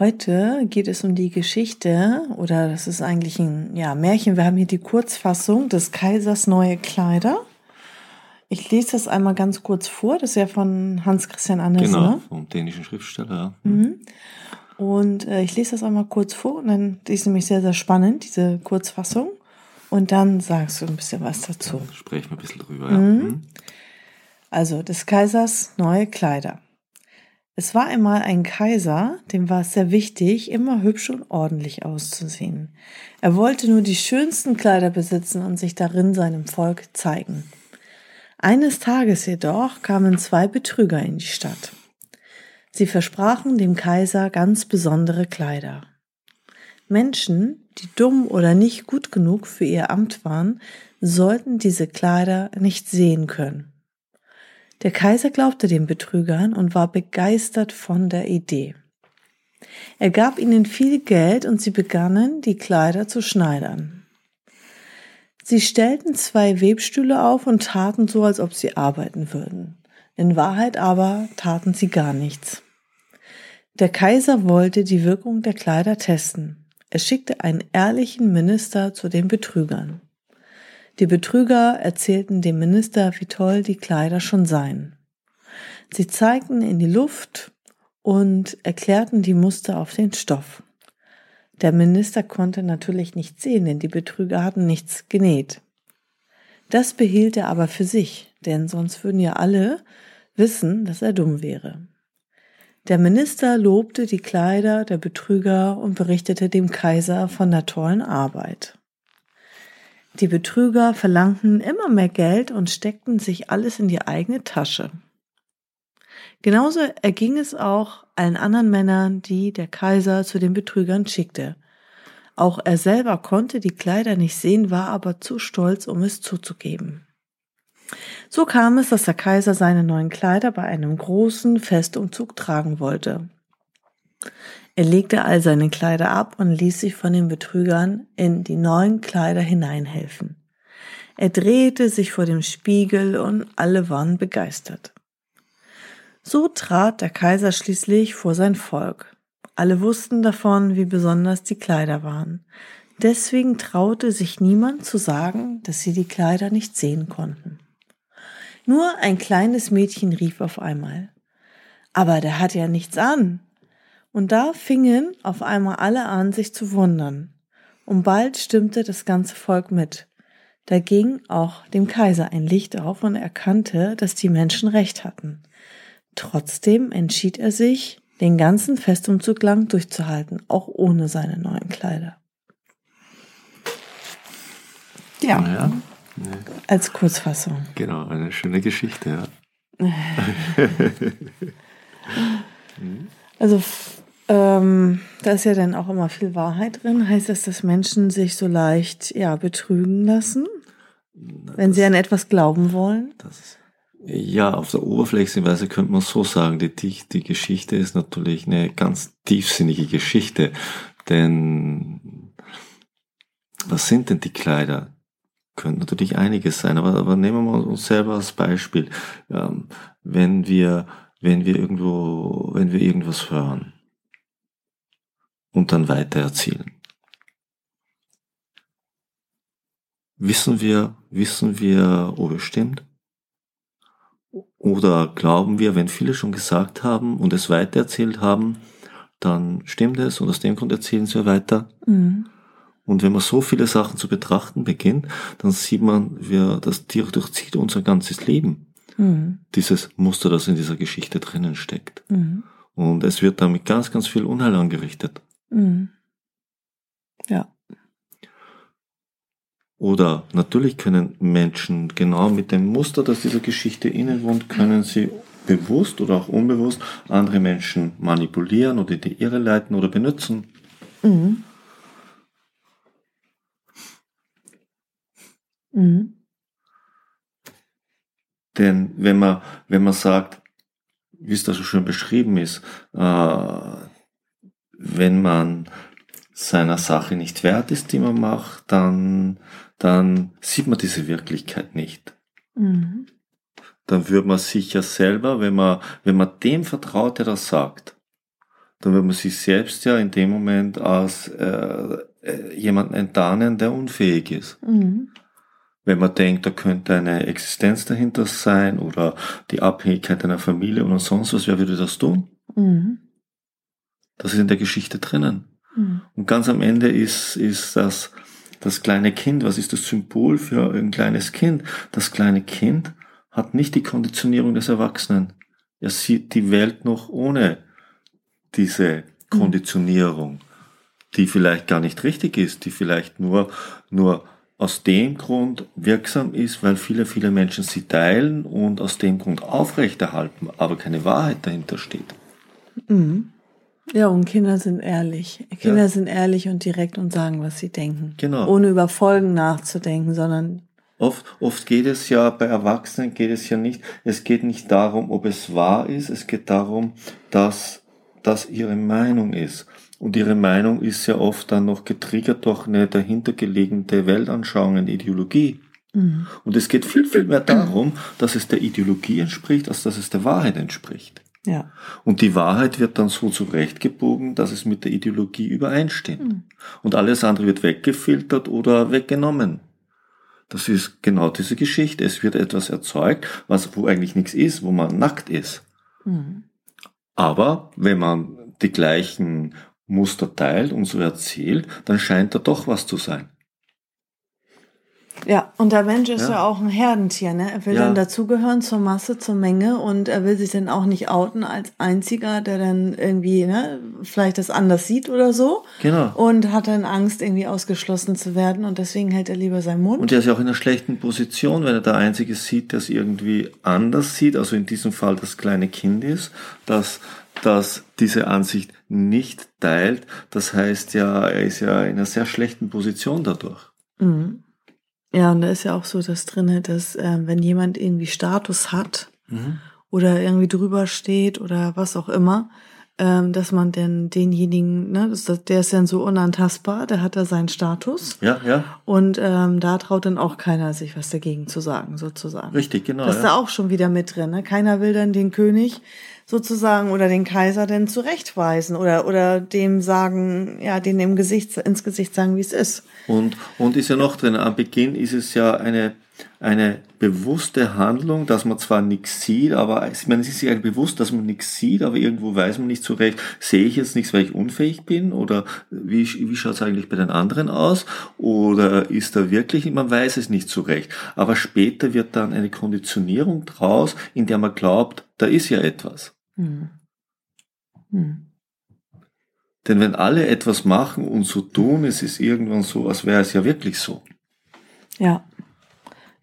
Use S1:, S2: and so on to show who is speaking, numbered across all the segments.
S1: Heute geht es um die Geschichte, oder das ist eigentlich ein ja, Märchen. Wir haben hier die Kurzfassung des Kaisers neue Kleider. Ich lese das einmal ganz kurz vor. Das ist ja von Hans Christian Andersen.
S2: Genau,
S1: ne?
S2: vom dänischen Schriftsteller. Ja.
S1: Mhm. Und äh, ich lese das einmal kurz vor und dann die ist nämlich sehr, sehr spannend, diese Kurzfassung. Und dann sagst du ein bisschen was dazu.
S2: Ja, sprechen wir ein bisschen drüber. Ja.
S1: Mhm.
S2: Mhm.
S1: Also des Kaisers neue Kleider. Es war einmal ein Kaiser, dem war es sehr wichtig, immer hübsch und ordentlich auszusehen. Er wollte nur die schönsten Kleider besitzen und sich darin seinem Volk zeigen. Eines Tages jedoch kamen zwei Betrüger in die Stadt. Sie versprachen dem Kaiser ganz besondere Kleider. Menschen, die dumm oder nicht gut genug für ihr Amt waren, sollten diese Kleider nicht sehen können. Der Kaiser glaubte den Betrügern und war begeistert von der Idee. Er gab ihnen viel Geld und sie begannen, die Kleider zu schneidern. Sie stellten zwei Webstühle auf und taten so, als ob sie arbeiten würden. In Wahrheit aber taten sie gar nichts. Der Kaiser wollte die Wirkung der Kleider testen. Er schickte einen ehrlichen Minister zu den Betrügern. Die Betrüger erzählten dem Minister, wie toll die Kleider schon seien. Sie zeigten in die Luft und erklärten die Muster auf den Stoff. Der Minister konnte natürlich nicht sehen, denn die Betrüger hatten nichts genäht. Das behielt er aber für sich, denn sonst würden ja alle wissen, dass er dumm wäre. Der Minister lobte die Kleider der Betrüger und berichtete dem Kaiser von der tollen Arbeit. Die Betrüger verlangten immer mehr Geld und steckten sich alles in die eigene Tasche. Genauso erging es auch allen anderen Männern, die der Kaiser zu den Betrügern schickte. Auch er selber konnte die Kleider nicht sehen, war aber zu stolz, um es zuzugeben. So kam es, dass der Kaiser seine neuen Kleider bei einem großen Festumzug tragen wollte. Er legte all seine Kleider ab und ließ sich von den Betrügern in die neuen Kleider hineinhelfen. Er drehte sich vor dem Spiegel und alle waren begeistert. So trat der Kaiser schließlich vor sein Volk. Alle wussten davon, wie besonders die Kleider waren. Deswegen traute sich niemand zu sagen, dass sie die Kleider nicht sehen konnten. Nur ein kleines Mädchen rief auf einmal. Aber der hat ja nichts an. Und da fingen auf einmal alle an, sich zu wundern. Und bald stimmte das ganze Volk mit. Da ging auch dem Kaiser ein Licht auf und erkannte, dass die Menschen recht hatten. Trotzdem entschied er sich, den ganzen Festumzug lang durchzuhalten, auch ohne seine neuen Kleider. Ja.
S2: Ja.
S1: Als Kurzfassung.
S2: Genau, eine schöne Geschichte, ja.
S1: Also ähm, da ist ja dann auch immer viel Wahrheit drin. Heißt das, dass Menschen sich so leicht ja betrügen lassen, wenn sie an etwas glauben wollen?
S2: Das, ja, auf der oberflächlichen Weise könnte man so sagen, die, die, Geschichte ist natürlich eine ganz tiefsinnige Geschichte. Denn was sind denn die Kleider? Könnte natürlich einiges sein, aber, aber nehmen wir uns selber als Beispiel. Ähm, wenn wir, wenn wir irgendwo, wenn wir irgendwas hören und dann weitererzählen. Wissen wir, wissen wir, ob es stimmt? Oder glauben wir, wenn viele schon gesagt haben und es weitererzählt haben, dann stimmt es und aus dem Grund erzählen sie weiter.
S1: Mhm.
S2: Und wenn man so viele Sachen zu betrachten beginnt, dann sieht man, wir, das Tier durchzieht unser ganzes Leben.
S1: Mhm.
S2: Dieses Muster, das in dieser Geschichte drinnen steckt.
S1: Mhm.
S2: Und es wird damit ganz, ganz viel Unheil angerichtet.
S1: Mhm. Ja.
S2: Oder natürlich können Menschen genau mit dem Muster, das dieser Geschichte innewohnt, können sie bewusst oder auch unbewusst andere Menschen manipulieren oder in die Irre leiten oder benutzen. Mhm. Mhm. Denn wenn man, wenn man sagt, wie es da so schön beschrieben ist, äh, wenn man seiner Sache nicht wert ist, die man macht, dann, dann sieht man diese Wirklichkeit nicht. Mhm. Dann würde man sich ja selber, wenn man, wenn man dem vertraut, der das sagt, dann wird man sich selbst ja in dem Moment als äh, äh, jemanden enttarnen, der unfähig ist. Mhm. Wenn man denkt, da könnte eine Existenz dahinter sein oder die Abhängigkeit einer Familie oder sonst was, wer würde das tun? Mhm. Das ist in der Geschichte drinnen. Mhm. Und ganz am Ende ist, ist das, das kleine Kind, was ist das Symbol für ein kleines Kind? Das kleine Kind hat nicht die Konditionierung des Erwachsenen. Er sieht die Welt noch ohne diese Konditionierung, die vielleicht gar nicht richtig ist, die vielleicht nur, nur aus dem Grund wirksam ist, weil viele, viele Menschen sie teilen und aus dem Grund aufrechterhalten, aber keine Wahrheit dahinter steht.
S1: Mhm. Ja, und Kinder sind ehrlich. Kinder ja. sind ehrlich und direkt und sagen, was sie denken. Genau. Ohne über Folgen nachzudenken, sondern
S2: Oft, oft geht es ja, bei Erwachsenen geht es ja nicht, es geht nicht darum, ob es wahr ist, es geht darum, dass das ihre Meinung ist. Und ihre Meinung ist ja oft dann noch getriggert durch eine dahintergelegene Weltanschauung, eine Ideologie. Mhm. Und es geht viel, viel mehr darum, dass es der Ideologie entspricht, als dass es der Wahrheit entspricht. Ja. Und die Wahrheit wird dann so zurechtgebogen, dass es mit der Ideologie übereinstimmt. Mhm. Und alles andere wird weggefiltert oder weggenommen. Das ist genau diese Geschichte. Es wird etwas erzeugt, was, wo eigentlich nichts ist, wo man nackt ist. Mhm. Aber wenn man die gleichen Muster teilt und so erzählt, dann scheint da doch was zu sein.
S1: Ja, und der Mensch ist ja, ja auch ein Herdentier, ne? Er will ja. dann dazugehören zur Masse, zur Menge und er will sich dann auch nicht outen als einziger, der dann irgendwie, ne, vielleicht das anders sieht oder so. Genau. Und hat dann Angst, irgendwie ausgeschlossen zu werden und deswegen hält er lieber seinen Mund.
S2: Und er ist ja auch in einer schlechten Position, wenn er der Einzige sieht, der es irgendwie anders sieht, also in diesem Fall das kleine Kind ist, dass das diese Ansicht nicht teilt. Das heißt ja, er ist ja in einer sehr schlechten Position dadurch.
S1: Mhm. Ja, und da ist ja auch so das drinne, dass äh, wenn jemand irgendwie Status hat mhm. oder irgendwie drüber steht oder was auch immer, ähm, dass man denn denjenigen, ne, das, der ist dann so unantastbar, der hat da seinen Status. Ja, ja. Und ähm, da traut dann auch keiner sich was dagegen zu sagen, sozusagen.
S2: Richtig, genau.
S1: Das ist ja. da auch schon wieder mit drin. Ne? Keiner will dann den König sozusagen oder den Kaiser denn zurechtweisen oder oder dem sagen, ja, den im Gesicht ins Gesicht sagen, wie es ist.
S2: Und und ist ja noch drin. Am Beginn ist es ja eine eine bewusste Handlung, dass man zwar nichts sieht, aber ich meine, es ist ja bewusst, dass man nichts sieht, aber irgendwo weiß man nicht so recht, sehe ich jetzt nichts, weil ich unfähig bin oder wie, wie schaut es eigentlich bei den anderen aus oder ist da wirklich, man weiß es nicht so recht. Aber später wird dann eine Konditionierung draus, in der man glaubt, da ist ja etwas. Hm. Hm. Denn wenn alle etwas machen und so tun, es ist irgendwann so, als wäre es ja wirklich so.
S1: Ja.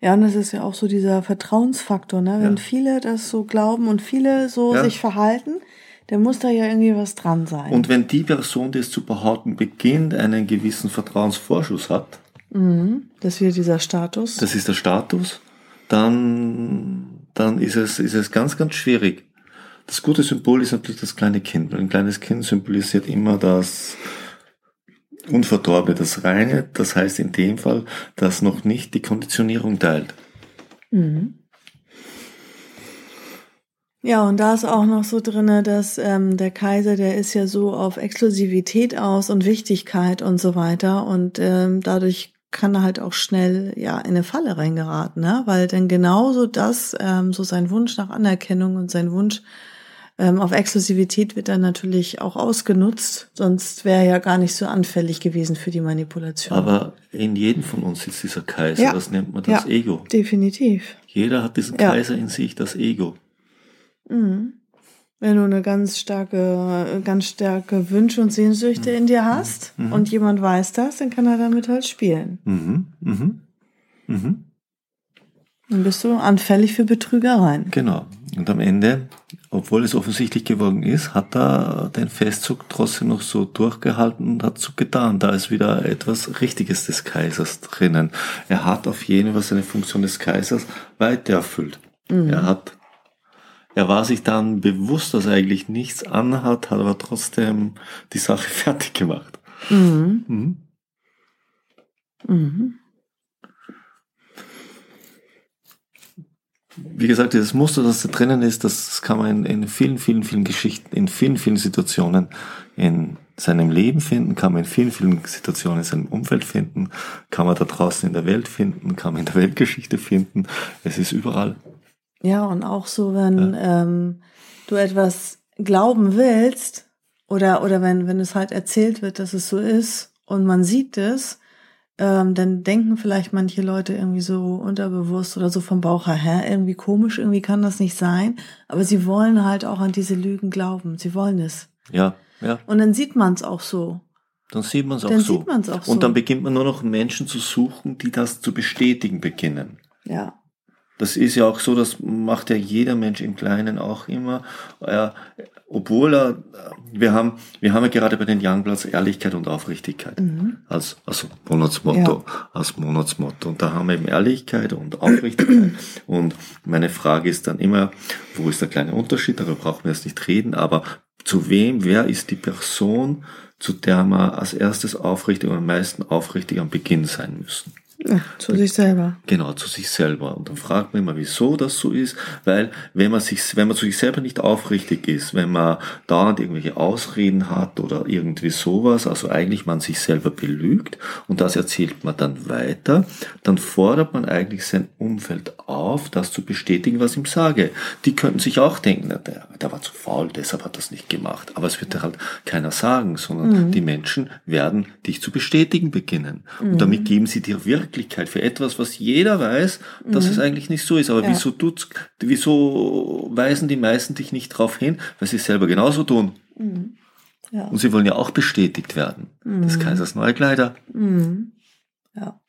S1: Ja, und das ist ja auch so dieser Vertrauensfaktor, ne? Wenn ja. viele das so glauben und viele so ja. sich verhalten, dann muss da ja irgendwie was dran sein.
S2: Und wenn die Person, die es zu behaupten beginnt, einen gewissen Vertrauensvorschuss hat,
S1: mhm. das ist dieser Status.
S2: Das ist der Status, dann, dann ist es, ist es ganz, ganz schwierig. Das gute Symbol ist natürlich das kleine Kind, weil ein kleines Kind symbolisiert immer das, Unverdorbene, das Reine, das heißt in dem Fall, dass noch nicht die Konditionierung teilt. Mhm.
S1: Ja, und da ist auch noch so drinne, dass ähm, der Kaiser, der ist ja so auf Exklusivität aus und Wichtigkeit und so weiter und ähm, dadurch kann er halt auch schnell ja in eine Falle reingeraten, ne? weil dann genauso das, ähm, so sein Wunsch nach Anerkennung und sein Wunsch ähm, auf Exklusivität wird dann natürlich auch ausgenutzt, sonst wäre er ja gar nicht so anfällig gewesen für die Manipulation.
S2: Aber in jedem von uns sitzt dieser Kaiser, ja. das nennt man das ja, Ego.
S1: Definitiv.
S2: Jeder hat diesen ja. Kaiser in sich, das Ego.
S1: Mhm. Wenn du eine ganz starke, ganz starke Wünsche und Sehnsüchte mhm. in dir hast mhm. und jemand weiß das, dann kann er damit halt spielen. Mhm. Mhm. Mhm. Dann bist du anfällig für Betrügereien.
S2: Genau. Und am Ende, obwohl es offensichtlich geworden ist, hat er den Festzug trotzdem noch so durchgehalten und hat so getan. Da ist wieder etwas Richtiges des Kaisers drinnen. Er hat auf jeden Fall seine Funktion des Kaisers weiter erfüllt. Mhm. Er hat, er war sich dann bewusst, dass er eigentlich nichts anhat, hat aber trotzdem die Sache fertig gemacht. Mhm. Mhm. Wie gesagt, dieses Muster, das da drinnen ist, das kann man in, in, vielen, vielen, vielen Geschichten, in vielen, vielen Situationen in seinem Leben finden, kann man in vielen, vielen Situationen in seinem Umfeld finden, kann man da draußen in der Welt finden, kann man in der Weltgeschichte finden. Es ist überall.
S1: Ja, und auch so, wenn ja. ähm, du etwas glauben willst oder, oder wenn, wenn es halt erzählt wird, dass es so ist und man sieht es, ähm, dann denken vielleicht manche Leute irgendwie so unterbewusst oder so vom Bauch her, hä, irgendwie komisch, irgendwie kann das nicht sein. Aber sie wollen halt auch an diese Lügen glauben. Sie wollen es.
S2: Ja, ja.
S1: Und dann sieht man es auch so.
S2: Dann sieht man es auch
S1: dann
S2: so.
S1: Sieht man's auch so.
S2: Und dann beginnt man nur noch Menschen zu suchen, die das zu bestätigen beginnen.
S1: Ja.
S2: Das ist ja auch so, das macht ja jeder Mensch im Kleinen auch immer. Er, obwohl er, wir haben, wir haben ja gerade bei den Youngbloods Ehrlichkeit und Aufrichtigkeit mhm. als, also Monatsmotto, ja. als Monatsmotto. Und da haben wir eben Ehrlichkeit und Aufrichtigkeit. und meine Frage ist dann immer, wo ist der kleine Unterschied? Darüber brauchen wir jetzt nicht reden, aber zu wem, wer ist die Person, zu der wir als erstes aufrichtig und am meisten aufrichtig am Beginn sein müssen?
S1: Ja, zu sich selber.
S2: Genau, zu sich selber. Und dann fragt man immer, wieso das so ist, weil wenn man sich, wenn man zu sich selber nicht aufrichtig ist, wenn man dauernd irgendwelche Ausreden hat oder irgendwie sowas, also eigentlich man sich selber belügt und das erzählt man dann weiter, dann fordert man eigentlich sein Umfeld auf, das zu bestätigen, was ihm sage. Die könnten sich auch denken, na, der, der war zu faul, deshalb hat das nicht gemacht. Aber es wird halt keiner sagen, sondern mhm. die Menschen werden dich zu bestätigen beginnen. Mhm. Und damit geben sie dir wirklich Wirklichkeit, für etwas, was jeder weiß, dass mhm. es eigentlich nicht so ist. Aber ja. wieso tut's, wieso weisen die meisten dich nicht darauf hin, weil sie es selber genauso tun? Mhm. Ja. Und sie wollen ja auch bestätigt werden. Mhm. Des Kaisers neue Kleider.
S1: Mhm. Ja.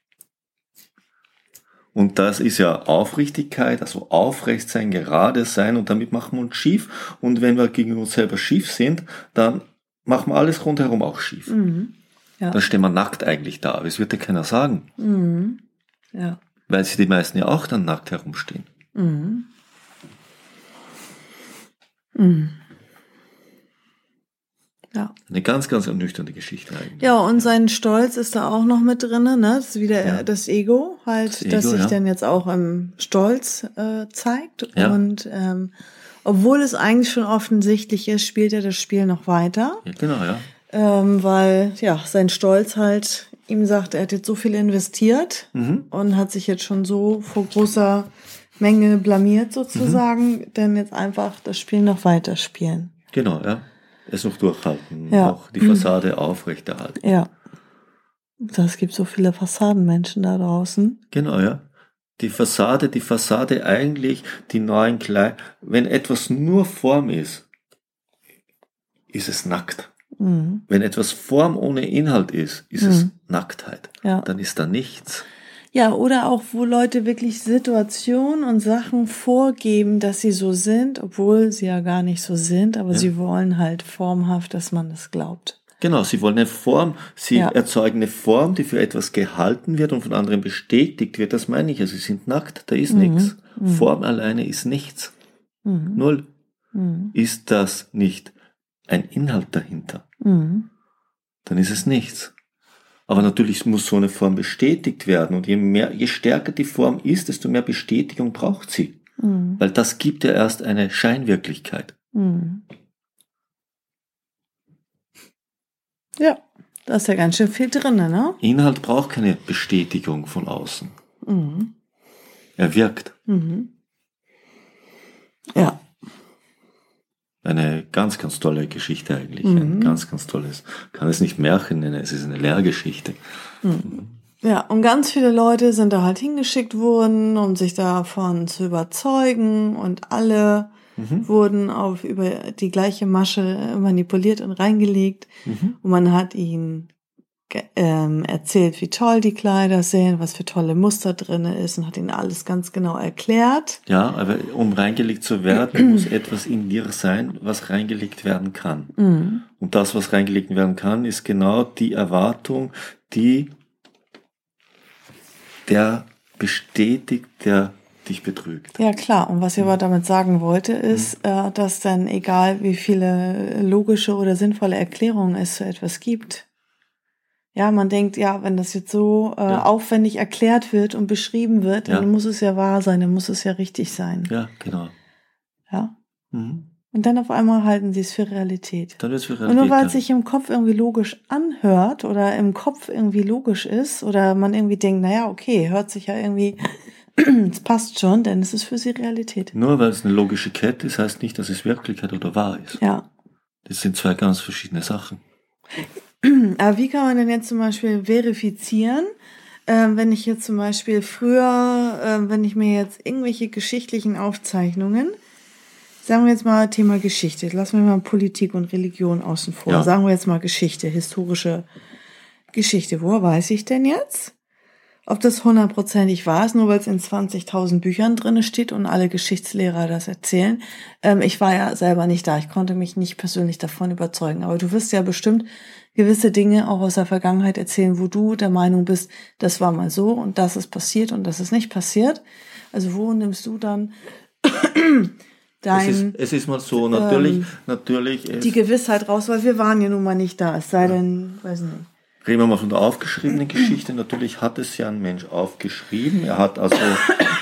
S2: Und das ist ja Aufrichtigkeit, also aufrecht sein, gerade sein und damit machen wir uns schief. Und wenn wir gegen uns selber schief sind, dann machen wir alles rundherum auch schief. Mhm. Ja. Dann stehen wir nackt eigentlich da, aber es wird dir keiner sagen.
S1: Mhm. Ja.
S2: Weil sie die meisten ja auch dann nackt herumstehen.
S1: Mhm. Mhm. Ja.
S2: Eine ganz, ganz ernüchternde Geschichte eigentlich.
S1: Ja, und sein Stolz ist da auch noch mit drin, ne? Das ist wieder ja. das Ego, halt, das, Ego, das sich ja. dann jetzt auch im Stolz äh, zeigt. Ja. Und ähm, obwohl es eigentlich schon offensichtlich ist, spielt er das Spiel noch weiter.
S2: Ja, genau, ja
S1: ähm, weil ja sein Stolz halt ihm sagt, er hat jetzt so viel investiert mhm. und hat sich jetzt schon so vor großer Menge blamiert sozusagen, mhm. denn jetzt einfach das Spiel noch weiterspielen.
S2: Genau, ja. Es noch durchhalten, ja. auch die Fassade mhm. aufrechterhalten.
S1: Ja. Das gibt so viele Fassadenmenschen da draußen.
S2: Genau, ja. Die Fassade, die Fassade eigentlich, die neuen Kleid, wenn etwas nur Form ist, ist es nackt. Mhm. Wenn etwas Form ohne Inhalt ist, ist mhm. es Nacktheit. Ja. Dann ist da nichts.
S1: Ja, oder auch, wo Leute wirklich Situationen und Sachen vorgeben, dass sie so sind, obwohl sie ja gar nicht so sind, aber ja. sie wollen halt formhaft, dass man das glaubt.
S2: Genau, sie wollen eine Form, sie ja. erzeugen eine Form, die für etwas gehalten wird und von anderen bestätigt wird. Das meine ich ja, sie sind nackt, da ist mhm. nichts. Mhm. Form alleine ist nichts. Mhm. Null. Mhm. Ist das nicht ein Inhalt dahinter? Mhm. dann ist es nichts. Aber natürlich muss so eine Form bestätigt werden. Und je mehr, je stärker die Form ist, desto mehr Bestätigung braucht sie. Mhm. Weil das gibt ja erst eine Scheinwirklichkeit.
S1: Mhm. Ja, da ist ja ganz schön viel drin, ne?
S2: Inhalt braucht keine Bestätigung von außen. Mhm. Er wirkt.
S1: Mhm. Ja
S2: eine ganz, ganz tolle Geschichte eigentlich. Mhm. Ein ganz, ganz tolles, kann es nicht Märchen nennen, es ist eine Lehrgeschichte.
S1: Mhm. Ja, und ganz viele Leute sind da halt hingeschickt worden, um sich davon zu überzeugen und alle mhm. wurden auf über die gleiche Masche manipuliert und reingelegt mhm. und man hat ihnen ähm, erzählt, wie toll die Kleider sind, was für tolle Muster drinne ist und hat ihnen alles ganz genau erklärt.
S2: Ja, aber um reingelegt zu werden, muss etwas in dir sein, was reingelegt werden kann. Mhm. Und das, was reingelegt werden kann, ist genau die Erwartung, die der bestätigt, der dich betrügt.
S1: Ja, klar. Und was ich aber damit sagen wollte, ist, mhm. äh, dass dann egal wie viele logische oder sinnvolle Erklärungen es zu etwas gibt, ja, man denkt, ja, wenn das jetzt so äh, ja. aufwendig erklärt wird und beschrieben wird, dann ja. muss es ja wahr sein, dann muss es ja richtig sein.
S2: Ja, genau.
S1: Ja. Mhm. Und dann auf einmal halten sie es für Realität.
S2: Dann ist für
S1: Realität. Und nur weil es sich im Kopf irgendwie logisch anhört oder im Kopf irgendwie logisch ist oder man irgendwie denkt, naja, okay, hört sich ja irgendwie, es passt schon, denn es ist für sie Realität.
S2: Nur weil es eine logische Kette ist, heißt nicht, dass es Wirklichkeit oder wahr ist.
S1: Ja.
S2: Das sind zwei ganz verschiedene Sachen.
S1: Aber wie kann man denn jetzt zum Beispiel verifizieren, äh, wenn ich jetzt zum Beispiel früher, äh, wenn ich mir jetzt irgendwelche geschichtlichen Aufzeichnungen, sagen wir jetzt mal Thema Geschichte, lassen wir mal Politik und Religion außen vor, ja. sagen wir jetzt mal Geschichte, historische Geschichte. Woher weiß ich denn jetzt? Ob das hundertprozentig wahr ist, nur weil es in 20.000 Büchern drinne steht und alle Geschichtslehrer das erzählen. Ähm, ich war ja selber nicht da, ich konnte mich nicht persönlich davon überzeugen. Aber du wirst ja bestimmt gewisse Dinge auch aus der Vergangenheit erzählen, wo du der Meinung bist, das war mal so und das ist passiert und das ist nicht passiert. Also wo nimmst du dann dein...
S2: Es ist, es ist mal so, natürlich, ähm, natürlich...
S1: Die Gewissheit raus, weil wir waren ja nun mal nicht da, es sei denn, weiß nicht.
S2: Reden wir mal von der aufgeschriebenen Geschichte. Natürlich hat es ja ein Mensch aufgeschrieben. Er hat also,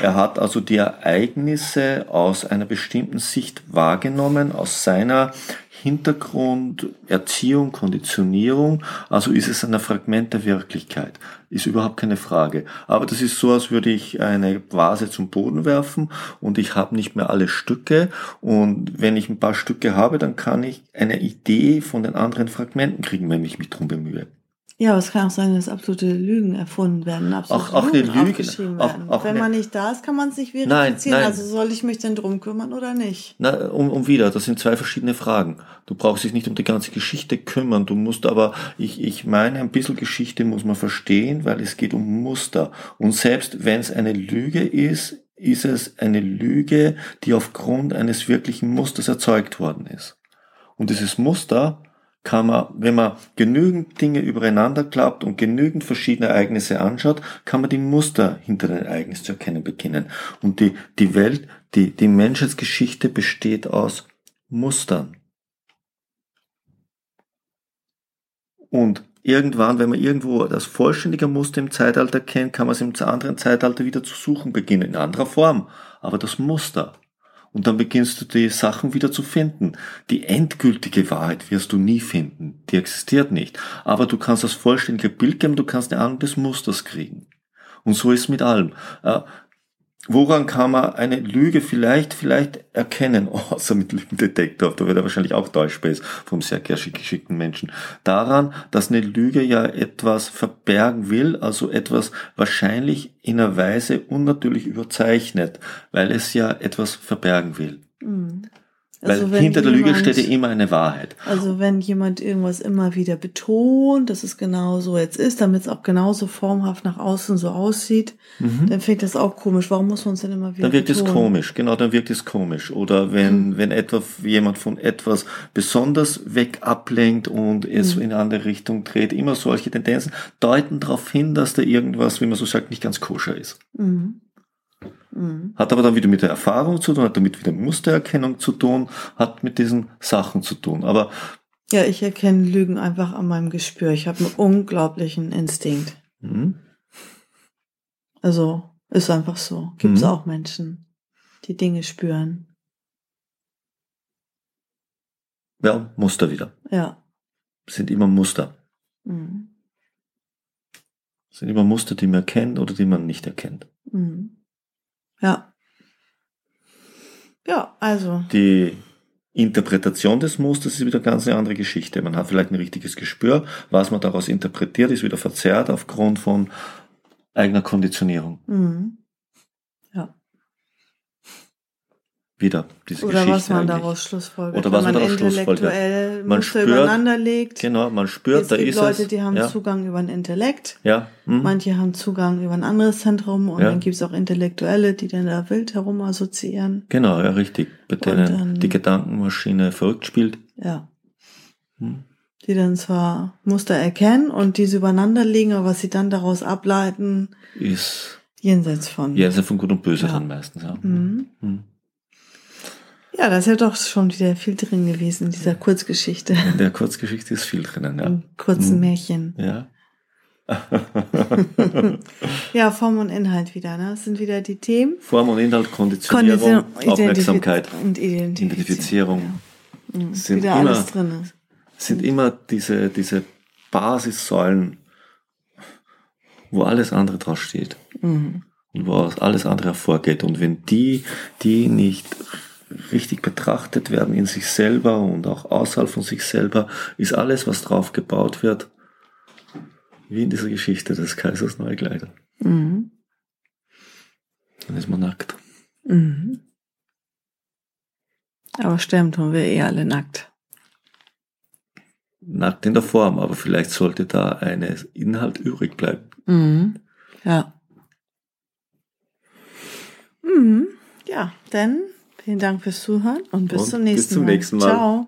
S2: er hat also die Ereignisse aus einer bestimmten Sicht wahrgenommen, aus seiner Hintergrund, Erziehung, Konditionierung. Also ist es ein Fragment der Wirklichkeit. Ist überhaupt keine Frage. Aber das ist so, als würde ich eine Vase zum Boden werfen und ich habe nicht mehr alle Stücke. Und wenn ich ein paar Stücke habe, dann kann ich eine Idee von den anderen Fragmenten kriegen, wenn ich mich drum bemühe.
S1: Ja, aber es kann auch sein, dass absolute Lügen erfunden werden, absolute
S2: auch, auch
S1: Lügen
S2: Lüge,
S1: aufgeschrieben auch, werden. Auch Wenn man nicht da ist, kann man sich verifizieren. Nein, nein. Also soll ich mich denn drum kümmern oder nicht?
S2: Na, um, um wieder, das sind zwei verschiedene Fragen. Du brauchst dich nicht um die ganze Geschichte kümmern. Du musst aber, ich, ich meine, ein bisschen Geschichte muss man verstehen, weil es geht um Muster. Und selbst wenn es eine Lüge ist, ist es eine Lüge, die aufgrund eines wirklichen Musters erzeugt worden ist. Und dieses Muster kann man, wenn man genügend Dinge übereinander klappt und genügend verschiedene Ereignisse anschaut, kann man die Muster hinter den Ereignissen zu erkennen beginnen. Und die, die Welt, die, die Menschheitsgeschichte besteht aus Mustern. Und irgendwann, wenn man irgendwo das vollständige Muster im Zeitalter kennt, kann man es im anderen Zeitalter wieder zu suchen beginnen, in anderer Form. Aber das Muster. Und dann beginnst du die Sachen wieder zu finden. Die endgültige Wahrheit wirst du nie finden. Die existiert nicht. Aber du kannst das vollständige Bild geben, du kannst eine Ahnung des Musters kriegen. Und so ist mit allem. Woran kann man eine Lüge vielleicht, vielleicht erkennen, außer mit Lügendetektor, da wird er wahrscheinlich auch Deutschspace vom sehr geschickten Menschen. Daran, dass eine Lüge ja etwas verbergen will, also etwas wahrscheinlich in einer Weise unnatürlich überzeichnet, weil es ja etwas verbergen will. Mhm. Also Weil hinter der Lüge steht ja immer eine Wahrheit.
S1: Also wenn jemand irgendwas immer wieder betont, dass es genau so jetzt ist, damit es auch genauso formhaft nach außen so aussieht, mhm. dann fängt das auch komisch. Warum muss man es denn immer wieder
S2: Dann wirkt
S1: betonen?
S2: es komisch, genau, dann wirkt es komisch. Oder wenn, mhm. wenn etwa jemand von etwas besonders weg ablenkt und es mhm. in eine andere Richtung dreht, immer solche Tendenzen deuten darauf hin, dass da irgendwas, wie man so sagt, nicht ganz koscher ist. Mhm. Mhm. Hat aber dann wieder mit der Erfahrung zu tun, hat damit wieder Mustererkennung zu tun, hat mit diesen Sachen zu tun. Aber
S1: ja, ich erkenne Lügen einfach an meinem Gespür. Ich habe einen unglaublichen Instinkt. Mhm. Also ist einfach so. Gibt es mhm. auch Menschen, die Dinge spüren.
S2: Ja, Muster wieder.
S1: Ja.
S2: Sind immer Muster. Mhm. Sind immer Muster, die man erkennt oder die man nicht erkennt. Mhm.
S1: Ja. Ja, also.
S2: Die Interpretation des Musters ist wieder ganz eine andere Geschichte. Man hat vielleicht ein richtiges Gespür. Was man daraus interpretiert, ist wieder verzerrt aufgrund von eigener Konditionierung. Mhm.
S1: Ja.
S2: Wieder diese
S1: Oder
S2: Geschichte
S1: was man
S2: eigentlich.
S1: daraus schlussfolgert.
S2: Oder was man
S1: man
S2: daraus schlussfolgert. Man spürt-
S1: übereinander legt.
S2: Genau, man spürt,
S1: es
S2: da
S1: gibt
S2: ist
S1: Leute,
S2: es.
S1: die haben
S2: ja,
S1: Zugang über ein Intellekt.
S2: ja, hm,
S1: Manche haben Zugang über ein anderes Zentrum und
S2: Ja.
S1: dann gibt es auch Intellektuelle, die dann da wild herum assoziieren.
S2: genau, ja, richtig. Bei denen
S1: dann-
S2: die Gedankenmaschine verrückt spielt.
S1: Ja.
S2: Hm.
S1: Die dann zwar Muster erkennen und diese übereinander legen, aber was sie dann daraus ableiten,
S2: Ist
S1: jenseits von.
S2: jenseits von Gut und Böse
S1: Ja.
S2: dann meistens. Ja.
S1: Mhm.
S2: Hm.
S1: Ja, da ist ja doch schon wieder viel drin gewesen in dieser Kurzgeschichte.
S2: In der Kurzgeschichte ist viel drinnen, ja.
S1: Im kurzen
S2: Mhm.
S1: Märchen.
S2: Ja.
S1: Ja, Form und Inhalt wieder, ne? Das sind wieder die Themen.
S2: Form und Inhalt, Konditionierung,
S1: Kondition-
S2: Aufmerksamkeit,
S1: und Identifizierung.
S2: Identifizierung.
S1: Ja. Mhm.
S2: Sind
S1: wieder
S2: immer-
S1: alles drin
S2: sind immer diese, diese Basissäulen, wo alles andere draus steht.
S1: Mhm.
S2: Und wo alles andere hervorgeht. Und wenn die, die nicht richtig betrachtet werden in sich selber und auch außerhalb von sich selber, ist alles, was drauf gebaut wird, wie in dieser Geschichte des Kaisers Neukleider.
S1: Mhm.
S2: Dann ist man nackt.
S1: Mhm. Aber sterben tun wir eh alle nackt.
S2: Nackt in der Form, aber vielleicht sollte da ein Inhalt übrig bleiben.
S1: Mhm. Ja. Mhm. Ja, dann vielen Dank fürs Zuhören und bis
S2: Und
S1: zum
S2: bis
S1: nächsten
S2: zum
S1: Mal.
S2: nächsten Mal.
S1: Ciao.